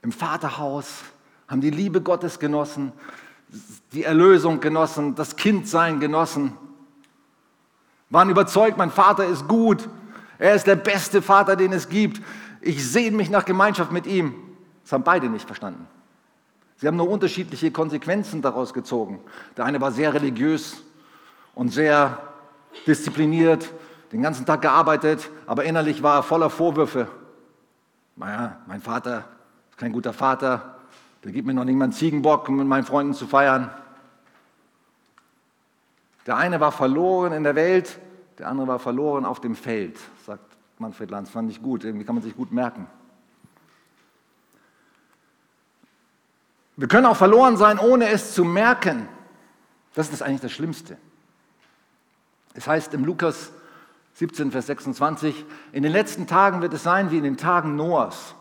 im Vaterhaus, haben die Liebe Gottes genossen, die Erlösung genossen, das Kindsein genossen, waren überzeugt, mein Vater ist gut, er ist der beste Vater, den es gibt. Ich sehne mich nach Gemeinschaft mit ihm. Das haben beide nicht verstanden. Sie haben nur unterschiedliche Konsequenzen daraus gezogen. Der eine war sehr religiös und sehr diszipliniert, den ganzen Tag gearbeitet, aber innerlich war er voller Vorwürfe. Naja, mein Vater ist kein guter Vater, der gibt mir noch nicht mal einen Ziegenbock, um mit meinen Freunden zu feiern. Der eine war verloren in der Welt, der andere war verloren auf dem Feld, sagt Manfred Lanz. Fand ich gut, irgendwie kann man sich gut merken. Wir können auch verloren sein, ohne es zu merken. Das ist eigentlich das Schlimmste. Es heißt im Lukas 17, Vers 26, in den letzten Tagen wird es sein wie in den Tagen Noahs.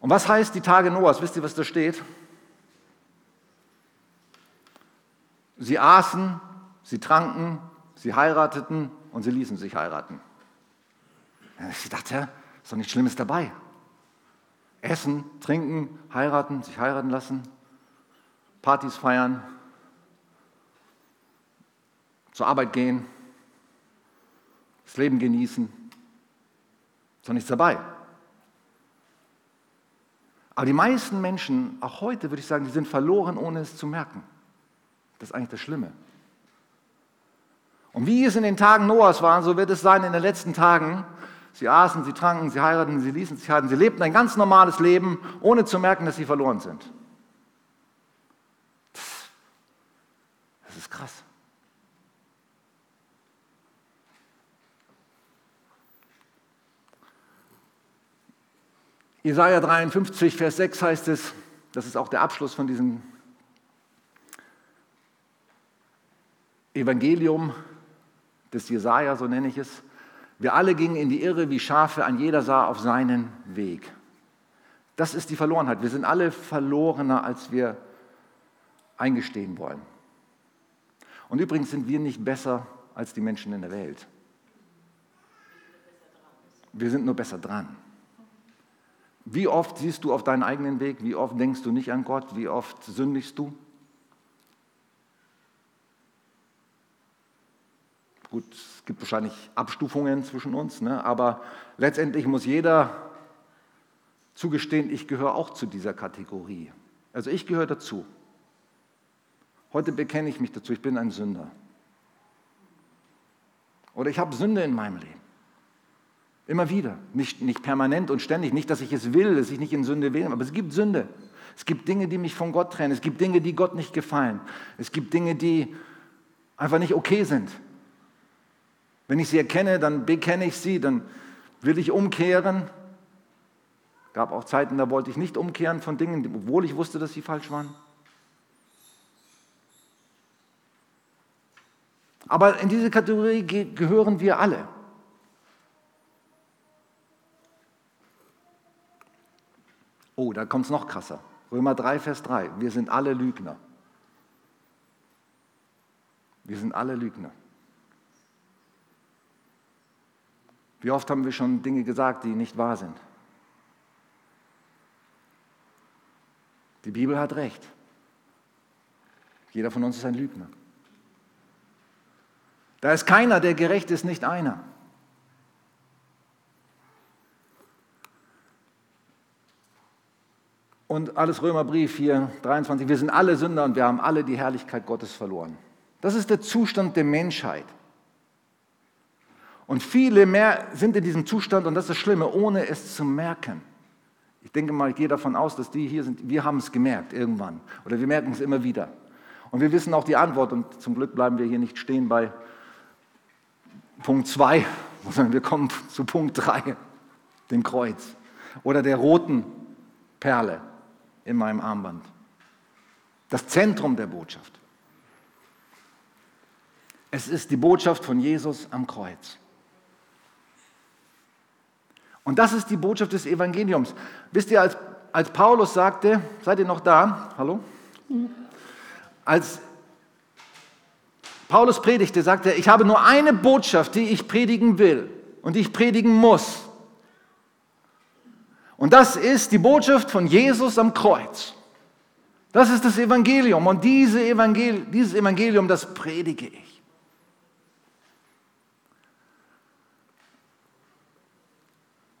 Und was heißt die Tage Noahs? Wisst ihr, was da steht? Sie aßen, sie tranken, sie heirateten und sie ließen sich heiraten. Ich dachte, ist doch nichts Schlimmes dabei. Essen, trinken, heiraten, sich heiraten lassen, Partys feiern, zur Arbeit gehen, das Leben genießen. Ist doch nichts dabei. Aber die meisten Menschen, auch heute würde ich sagen, die sind verloren, ohne es zu merken. Das ist eigentlich das Schlimme. Und wie es in den Tagen Noahs war, so wird es sein in den letzten Tagen, Sie aßen, sie tranken, sie heirateten, sie ließen sich heiraten. Sie lebten ein ganz normales Leben, ohne zu merken, dass sie verloren sind. Das ist krass. Jesaja 53, Vers 6 heißt es, das ist auch der Abschluss von diesem Evangelium des Jesaja, so nenne ich es. Wir alle gingen in die Irre wie Schafe, ein jeder sah auf seinen Weg. Das ist die Verlorenheit. Wir sind alle verlorener, als wir eingestehen wollen. Und übrigens sind wir nicht besser als die Menschen in der Welt. Wir sind nur besser dran. Wie oft siehst du auf deinen eigenen Weg? Wie oft denkst du nicht an Gott? Wie oft sündigst du? Gut, es gibt wahrscheinlich Abstufungen zwischen uns, ne? aber letztendlich muss jeder zugestehen, ich gehöre auch zu dieser Kategorie. Also ich gehöre dazu. Heute bekenne ich mich dazu, ich bin ein Sünder. Oder ich habe Sünde in meinem Leben. Immer wieder. Nicht, nicht permanent und ständig. Nicht, dass ich es will, dass ich nicht in Sünde will, aber es gibt Sünde. Es gibt Dinge, die mich von Gott trennen. Es gibt Dinge, die Gott nicht gefallen. Es gibt Dinge, die einfach nicht okay sind. Wenn ich sie erkenne, dann bekenne ich sie, dann will ich umkehren. Es gab auch Zeiten, da wollte ich nicht umkehren von Dingen, obwohl ich wusste, dass sie falsch waren. Aber in diese Kategorie gehören wir alle. Oh, da kommt es noch krasser. Römer 3, Vers 3. Wir sind alle Lügner. Wir sind alle Lügner. Wie oft haben wir schon Dinge gesagt, die nicht wahr sind? Die Bibel hat recht. Jeder von uns ist ein Lügner. Da ist keiner, der gerecht ist, nicht einer. Und alles Römerbrief hier 23, wir sind alle Sünder und wir haben alle die Herrlichkeit Gottes verloren. Das ist der Zustand der Menschheit. Und viele mehr sind in diesem Zustand, und das ist das Schlimme, ohne es zu merken. Ich denke mal, ich gehe davon aus, dass die hier sind, wir haben es gemerkt irgendwann. Oder wir merken es immer wieder. Und wir wissen auch die Antwort. Und zum Glück bleiben wir hier nicht stehen bei Punkt 2, (laughs) sondern wir kommen zu Punkt 3, dem Kreuz. Oder der roten Perle in meinem Armband. Das Zentrum der Botschaft. Es ist die Botschaft von Jesus am Kreuz. Und das ist die Botschaft des Evangeliums. Wisst ihr, als, als Paulus sagte, seid ihr noch da? Hallo? Als Paulus predigte, sagte er, ich habe nur eine Botschaft, die ich predigen will und die ich predigen muss. Und das ist die Botschaft von Jesus am Kreuz. Das ist das Evangelium und diese Evangel dieses Evangelium, das predige ich.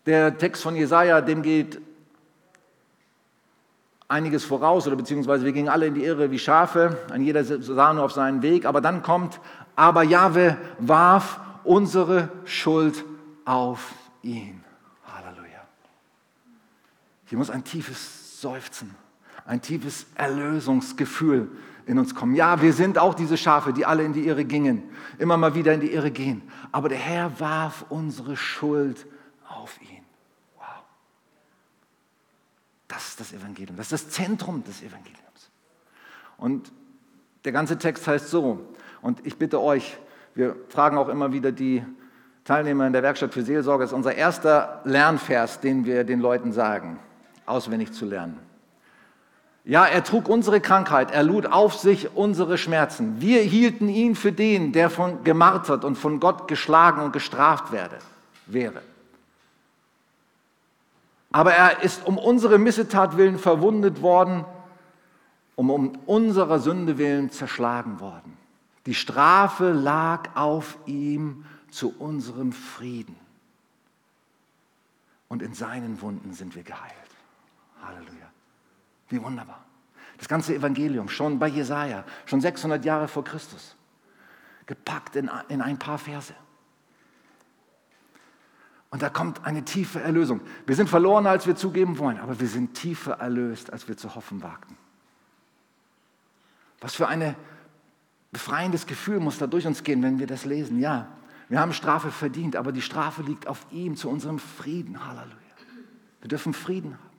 Der Text von Jesaja, dem geht einiges voraus oder beziehungsweise wir gingen alle in die Irre wie Schafe, ein jeder sah nur auf seinen Weg, aber dann kommt, aber Jahwe warf unsere Schuld auf ihn. Hier muss ein tiefes Seufzen, ein tiefes Erlösungsgefühl in uns kommen. Ja, wir sind auch diese Schafe, die alle in die Irre gingen, immer mal wieder in die Irre gehen, aber der Herr warf unsere Schuld auf ihn. Das ist das Evangelium. Das ist das Zentrum des Evangeliums. Und der ganze Text heißt so. Und ich bitte euch, wir fragen auch immer wieder die Teilnehmer in der Werkstatt für Seelsorge, das ist unser erster Lernvers, den wir den Leuten sagen, auswendig zu lernen. Ja, er trug unsere Krankheit, er lud auf sich unsere Schmerzen. Wir hielten ihn für den, der von gemartert und von Gott geschlagen und gestraft werde, wäre. Aber er ist um unsere Missetat willen verwundet worden, um um unserer Sünde willen zerschlagen worden. Die Strafe lag auf ihm zu unserem Frieden. Und in seinen Wunden sind wir geheilt. Halleluja. Wie wunderbar. Das ganze Evangelium, schon bei Jesaja, schon 600 Jahre vor Christus, gepackt in, in ein paar Verse. Und da kommt eine tiefe Erlösung. Wir sind verlorener, als wir zugeben wollen, aber wir sind tiefer erlöst, als wir zu hoffen wagten. Was für ein befreiendes Gefühl muss da durch uns gehen, wenn wir das lesen. Ja, wir haben Strafe verdient, aber die Strafe liegt auf ihm zu unserem Frieden. Halleluja. Wir dürfen Frieden haben.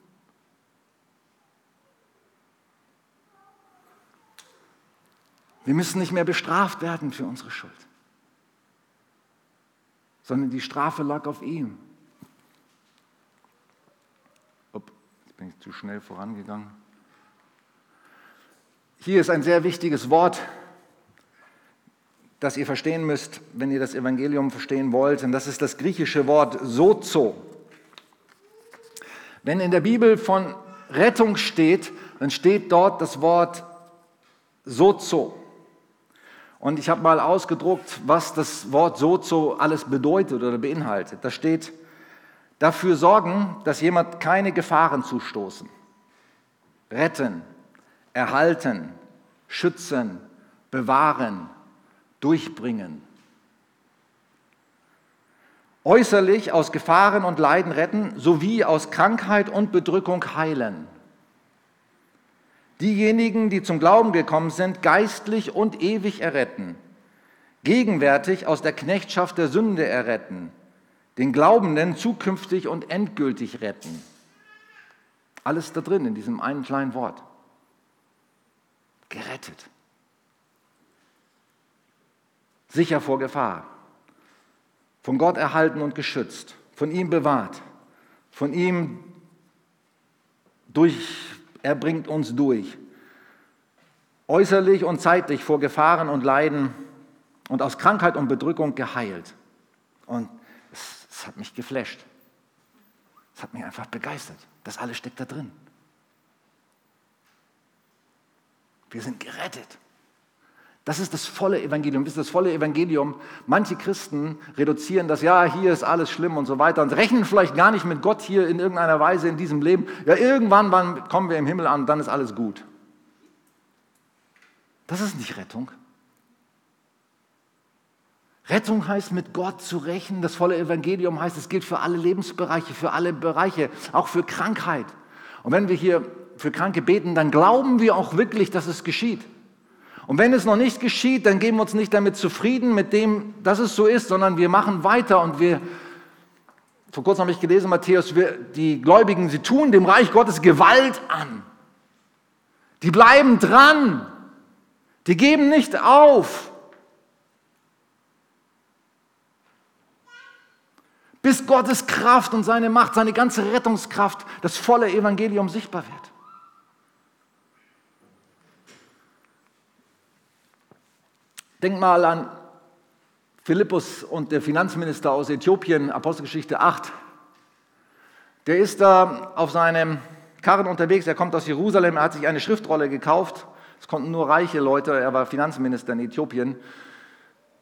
Wir müssen nicht mehr bestraft werden für unsere Schuld sondern die Strafe lag auf ihm. Upp, jetzt bin ich zu schnell vorangegangen. Hier ist ein sehr wichtiges Wort, das ihr verstehen müsst, wenn ihr das Evangelium verstehen wollt, und das ist das griechische Wort sozo. Wenn in der Bibel von Rettung steht, dann steht dort das Wort sozo. Und ich habe mal ausgedruckt, was das Wort Sozo alles bedeutet oder beinhaltet. Da steht, dafür sorgen, dass jemand keine Gefahren zustoßen. Retten, erhalten, schützen, bewahren, durchbringen. Äußerlich aus Gefahren und Leiden retten, sowie aus Krankheit und Bedrückung heilen diejenigen, die zum Glauben gekommen sind, geistlich und ewig erretten, gegenwärtig aus der Knechtschaft der Sünde erretten, den Glaubenden zukünftig und endgültig retten. Alles da drin in diesem einen kleinen Wort. Gerettet. Sicher vor Gefahr. Von Gott erhalten und geschützt. Von ihm bewahrt. Von ihm durch er bringt uns durch. Äußerlich und zeitlich vor Gefahren und Leiden und aus Krankheit und Bedrückung geheilt. Und es, es hat mich geflasht. Es hat mich einfach begeistert. Das alles steckt da drin. Wir sind gerettet. Das ist das volle Evangelium. Das ist das volle Evangelium. Manche Christen reduzieren das, ja, hier ist alles schlimm und so weiter und rechnen vielleicht gar nicht mit Gott hier in irgendeiner Weise in diesem Leben. Ja, irgendwann kommen wir im Himmel an, dann ist alles gut. Das ist nicht Rettung. Rettung heißt, mit Gott zu rechnen. Das volle Evangelium heißt, es gilt für alle Lebensbereiche, für alle Bereiche, auch für Krankheit. Und wenn wir hier für Kranke beten, dann glauben wir auch wirklich, dass es geschieht. Und wenn es noch nicht geschieht, dann geben wir uns nicht damit zufrieden, mit dem, dass es so ist, sondern wir machen weiter und wir, vor kurzem habe ich gelesen, Matthäus, wir, die Gläubigen, sie tun dem Reich Gottes Gewalt an. Die bleiben dran. Die geben nicht auf. Bis Gottes Kraft und seine Macht, seine ganze Rettungskraft, das volle Evangelium sichtbar wird. Denk mal an Philippus und der Finanzminister aus Äthiopien, Apostelgeschichte 8. Der ist da auf seinem Karren unterwegs, er kommt aus Jerusalem, er hat sich eine Schriftrolle gekauft. Es konnten nur reiche Leute, er war Finanzminister in Äthiopien,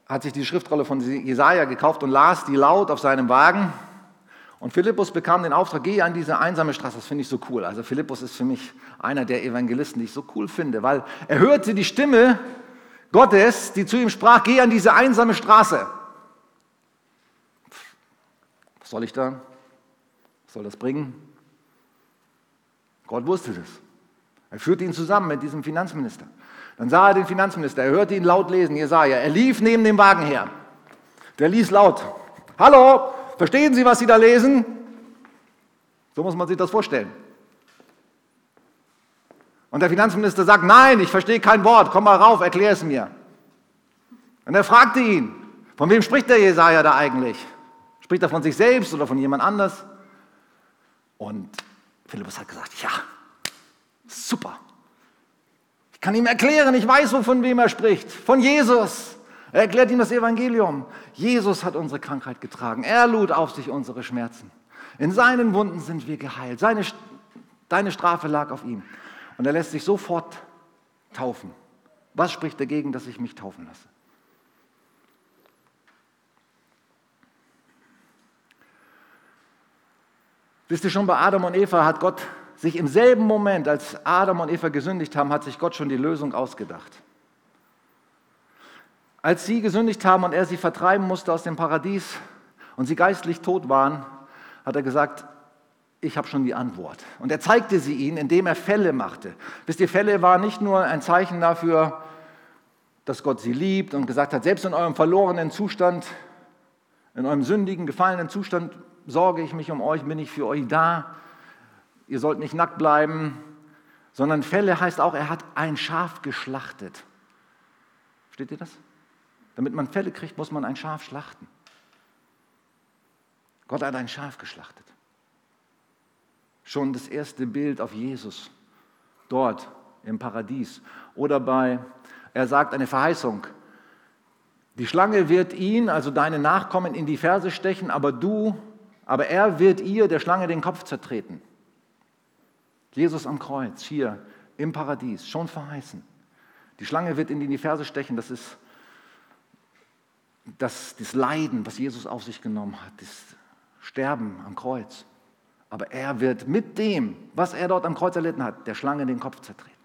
hat sich die Schriftrolle von Jesaja gekauft und las die laut auf seinem Wagen. Und Philippus bekam den Auftrag, geh an diese einsame Straße. Das finde ich so cool. Also Philippus ist für mich einer der Evangelisten, die ich so cool finde, weil er hörte die Stimme Gottes, die zu ihm sprach, geh an diese einsame Straße. Was soll ich da? Was soll das bringen? Gott wusste das. Er führte ihn zusammen mit diesem Finanzminister. Dann sah er den Finanzminister, er hörte ihn laut lesen, Jesaja. Er lief neben dem Wagen her. Der ließ laut: Hallo, verstehen Sie, was Sie da lesen? So muss man sich das vorstellen. Und der Finanzminister sagt, nein, ich verstehe kein Wort, komm mal rauf, erklär es mir. Und er fragte ihn, von wem spricht der Jesaja da eigentlich? Spricht er von sich selbst oder von jemand anders? Und Philippus hat gesagt, ja, super. Ich kann ihm erklären, ich weiß, von wem er spricht. Von Jesus. Er erklärt ihm das Evangelium. Jesus hat unsere Krankheit getragen. Er lud auf sich unsere Schmerzen. In seinen Wunden sind wir geheilt. Seine, deine Strafe lag auf ihm. Und er lässt sich sofort taufen. Was spricht dagegen, dass ich mich taufen lasse? Wisst ihr schon, bei Adam und Eva hat Gott sich im selben Moment, als Adam und Eva gesündigt haben, hat sich Gott schon die Lösung ausgedacht. Als sie gesündigt haben und er sie vertreiben musste aus dem Paradies und sie geistlich tot waren, hat er gesagt, ich habe schon die Antwort. Und er zeigte sie ihnen, indem er Fälle machte. Wisst ihr, Fälle war nicht nur ein Zeichen dafür, dass Gott sie liebt und gesagt hat, selbst in eurem verlorenen Zustand, in eurem sündigen, gefallenen Zustand sorge ich mich um euch, bin ich für euch da. Ihr sollt nicht nackt bleiben, sondern Fälle heißt auch, er hat ein Schaf geschlachtet. Versteht ihr das? Damit man Fälle kriegt, muss man ein Schaf schlachten. Gott hat ein Schaf geschlachtet schon das erste Bild auf Jesus dort im Paradies. Oder bei, er sagt eine Verheißung, die Schlange wird ihn, also deine Nachkommen, in die Ferse stechen, aber du, aber er wird ihr, der Schlange, den Kopf zertreten. Jesus am Kreuz, hier im Paradies, schon verheißen. Die Schlange wird ihn in die Ferse stechen, das ist das, das Leiden, was Jesus auf sich genommen hat, das Sterben am Kreuz. Aber er wird mit dem, was er dort am Kreuz erlitten hat, der Schlange den Kopf zertreten.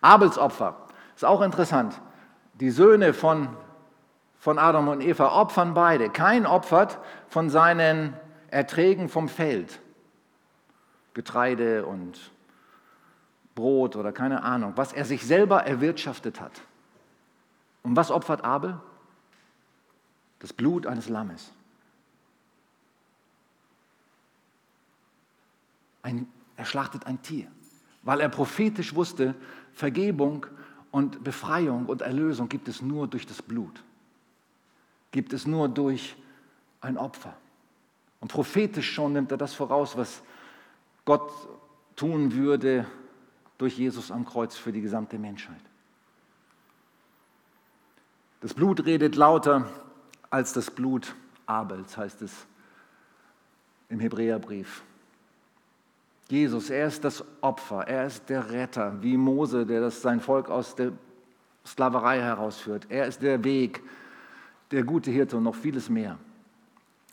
Abels Opfer ist auch interessant. Die Söhne von, von Adam und Eva opfern beide. Kein opfert von seinen Erträgen vom Feld. Getreide und Brot oder keine Ahnung, was er sich selber erwirtschaftet hat. Und was opfert Abel? Das Blut eines Lammes. Ein, er schlachtet ein Tier, weil er prophetisch wusste, Vergebung und Befreiung und Erlösung gibt es nur durch das Blut, gibt es nur durch ein Opfer. Und prophetisch schon nimmt er das voraus, was Gott tun würde durch Jesus am Kreuz für die gesamte Menschheit. Das Blut redet lauter als das Blut Abels, heißt es im Hebräerbrief. Jesus, er ist das Opfer, er ist der Retter, wie Mose, der das sein Volk aus der Sklaverei herausführt. Er ist der Weg, der gute Hirte und noch vieles mehr.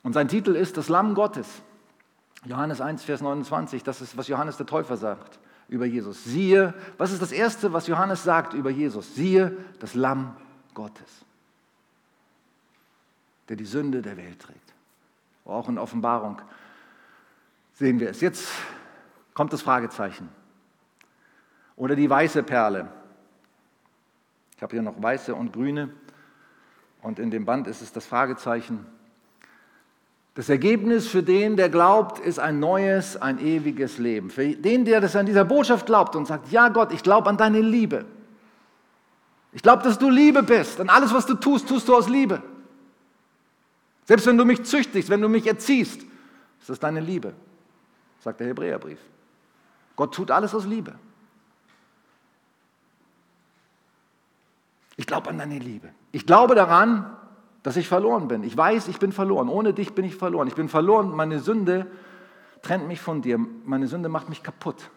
Und sein Titel ist das Lamm Gottes. Johannes 1, Vers 29, das ist, was Johannes der Täufer sagt über Jesus. Siehe, was ist das Erste, was Johannes sagt über Jesus? Siehe, das Lamm Gottes, der die Sünde der Welt trägt. Auch in Offenbarung sehen wir es. Jetzt kommt das Fragezeichen. Oder die weiße Perle. Ich habe hier noch weiße und grüne. Und in dem Band ist es das Fragezeichen. Das Ergebnis für den, der glaubt, ist ein neues, ein ewiges Leben. Für den, der das an dieser Botschaft glaubt und sagt, ja Gott, ich glaube an deine Liebe. Ich glaube, dass du Liebe bist. Und alles, was du tust, tust du aus Liebe. Selbst wenn du mich züchtigst, wenn du mich erziehst, ist das deine Liebe, sagt der Hebräerbrief. Gott tut alles aus Liebe. Ich glaube an deine Liebe. Ich glaube daran, dass ich verloren bin. Ich weiß, ich bin verloren. Ohne dich bin ich verloren. Ich bin verloren. Meine Sünde trennt mich von dir. Meine Sünde macht mich kaputt.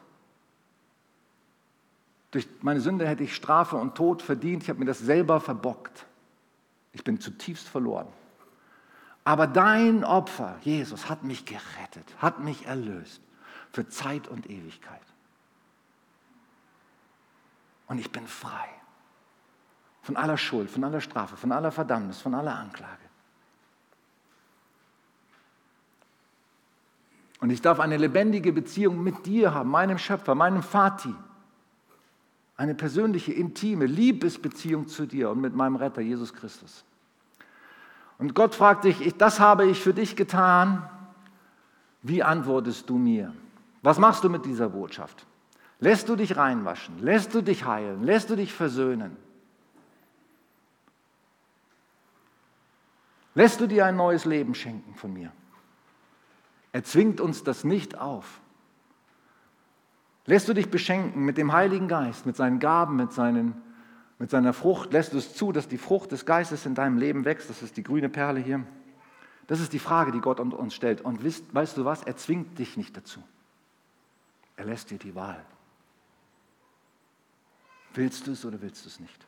Durch meine Sünde hätte ich Strafe und Tod verdient. Ich habe mir das selber verbockt. Ich bin zutiefst verloren. Aber dein Opfer, Jesus, hat mich gerettet, hat mich erlöst für Zeit und Ewigkeit. Und ich bin frei von aller Schuld, von aller Strafe, von aller Verdammnis, von aller Anklage. Und ich darf eine lebendige Beziehung mit dir haben, meinem Schöpfer, meinem Vati. Eine persönliche, intime Liebesbeziehung zu dir und mit meinem Retter, Jesus Christus. Und Gott fragt dich, das habe ich für dich getan. Wie antwortest du mir? Was machst du mit dieser Botschaft? Lässt du dich reinwaschen? Lässt du dich heilen? Lässt du dich versöhnen? Lässt du dir ein neues Leben schenken von mir? Er zwingt uns das nicht auf. Lässt du dich beschenken mit dem Heiligen Geist, mit seinen Gaben, mit, seinen, mit seiner Frucht? Lässt du es zu, dass die Frucht des Geistes in deinem Leben wächst? Das ist die grüne Perle hier. Das ist die Frage, die Gott uns stellt. Und weißt, weißt du was? Er zwingt dich nicht dazu. Er lässt dir die Wahl. Willst du es oder willst du es nicht?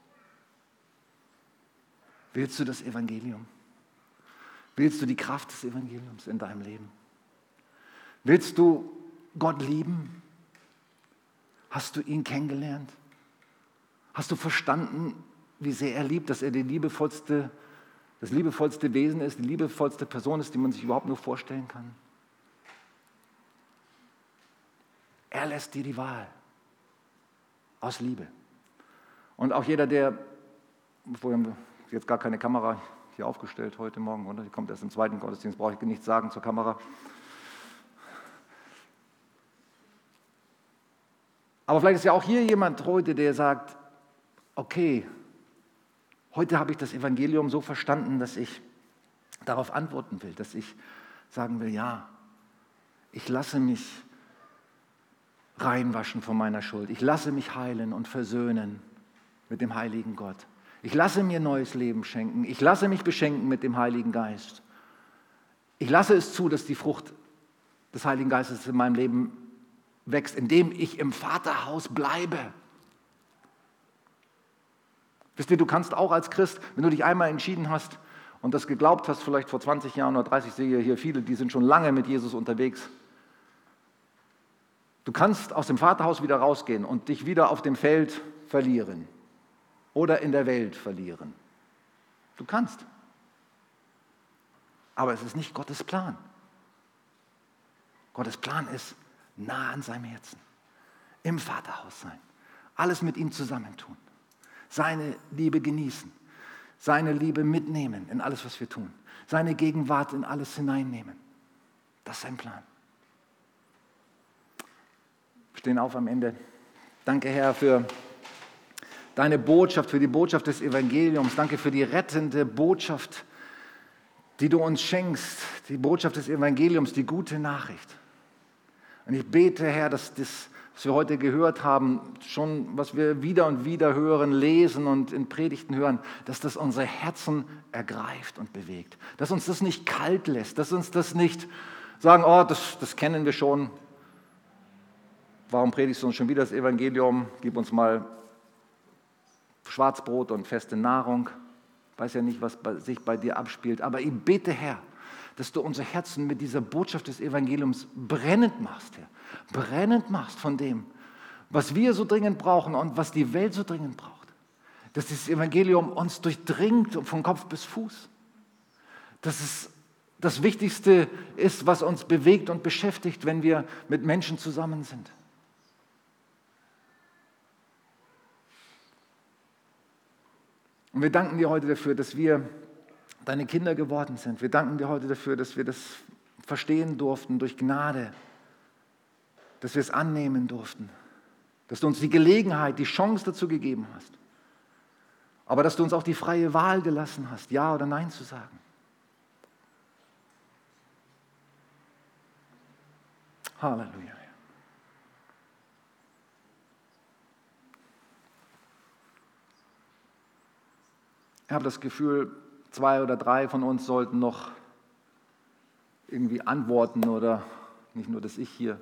Willst du das Evangelium? Willst du die Kraft des Evangeliums in deinem Leben? Willst du Gott lieben? Hast du ihn kennengelernt? Hast du verstanden, wie sehr er liebt, dass er die liebevollste, das liebevollste Wesen ist, die liebevollste Person ist, die man sich überhaupt nur vorstellen kann? Er lässt dir die Wahl aus Liebe. Und auch jeder, der, vorher jetzt gar keine Kamera, hier aufgestellt heute Morgen, oder? Die kommt erst im zweiten Gottesdienst, brauche ich nichts sagen zur Kamera. Aber vielleicht ist ja auch hier jemand heute, der sagt, okay, heute habe ich das Evangelium so verstanden, dass ich darauf antworten will, dass ich sagen will, ja, ich lasse mich reinwaschen von meiner Schuld. Ich lasse mich heilen und versöhnen mit dem heiligen Gott. Ich lasse mir neues Leben schenken. Ich lasse mich beschenken mit dem Heiligen Geist. Ich lasse es zu, dass die Frucht des Heiligen Geistes in meinem Leben wächst, indem ich im Vaterhaus bleibe. Wisst ihr, du kannst auch als Christ, wenn du dich einmal entschieden hast und das geglaubt hast, vielleicht vor 20 Jahren oder 30, sehe hier viele, die sind schon lange mit Jesus unterwegs. Du kannst aus dem Vaterhaus wieder rausgehen und dich wieder auf dem Feld verlieren oder in der Welt verlieren. Du kannst. Aber es ist nicht Gottes Plan. Gottes Plan ist nah an seinem Herzen, im Vaterhaus sein, alles mit ihm zusammentun, seine Liebe genießen, seine Liebe mitnehmen in alles, was wir tun, seine Gegenwart in alles hineinnehmen. Das ist sein Plan. Stehen auf am Ende. Danke, Herr, für deine Botschaft, für die Botschaft des Evangeliums. Danke für die rettende Botschaft, die du uns schenkst, die Botschaft des Evangeliums, die gute Nachricht. Und ich bete, Herr, dass das, was wir heute gehört haben, schon was wir wieder und wieder hören, lesen und in Predigten hören, dass das unsere Herzen ergreift und bewegt. Dass uns das nicht kalt lässt, dass uns das nicht sagen, oh, das, das kennen wir schon. Warum predigst du uns schon wieder das Evangelium? Gib uns mal Schwarzbrot und feste Nahrung. Weiß ja nicht, was sich bei dir abspielt, aber ich bete, Herr, dass du unser Herzen mit dieser Botschaft des Evangeliums brennend machst, Herr. Brennend machst von dem, was wir so dringend brauchen und was die Welt so dringend braucht. Dass das Evangelium uns durchdringt von Kopf bis Fuß. Dass es das Wichtigste ist, was uns bewegt und beschäftigt, wenn wir mit Menschen zusammen sind. Und wir danken dir heute dafür, dass wir deine Kinder geworden sind. Wir danken dir heute dafür, dass wir das verstehen durften durch Gnade, dass wir es annehmen durften, dass du uns die Gelegenheit, die Chance dazu gegeben hast, aber dass du uns auch die freie Wahl gelassen hast, ja oder nein zu sagen. Halleluja. Ich habe das Gefühl, zwei oder drei von uns sollten noch irgendwie antworten oder nicht nur, dass ich hier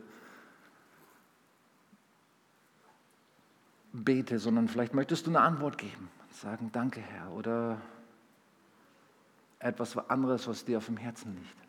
bete, sondern vielleicht möchtest du eine Antwort geben, sagen, danke Herr oder etwas anderes, was dir auf dem Herzen liegt.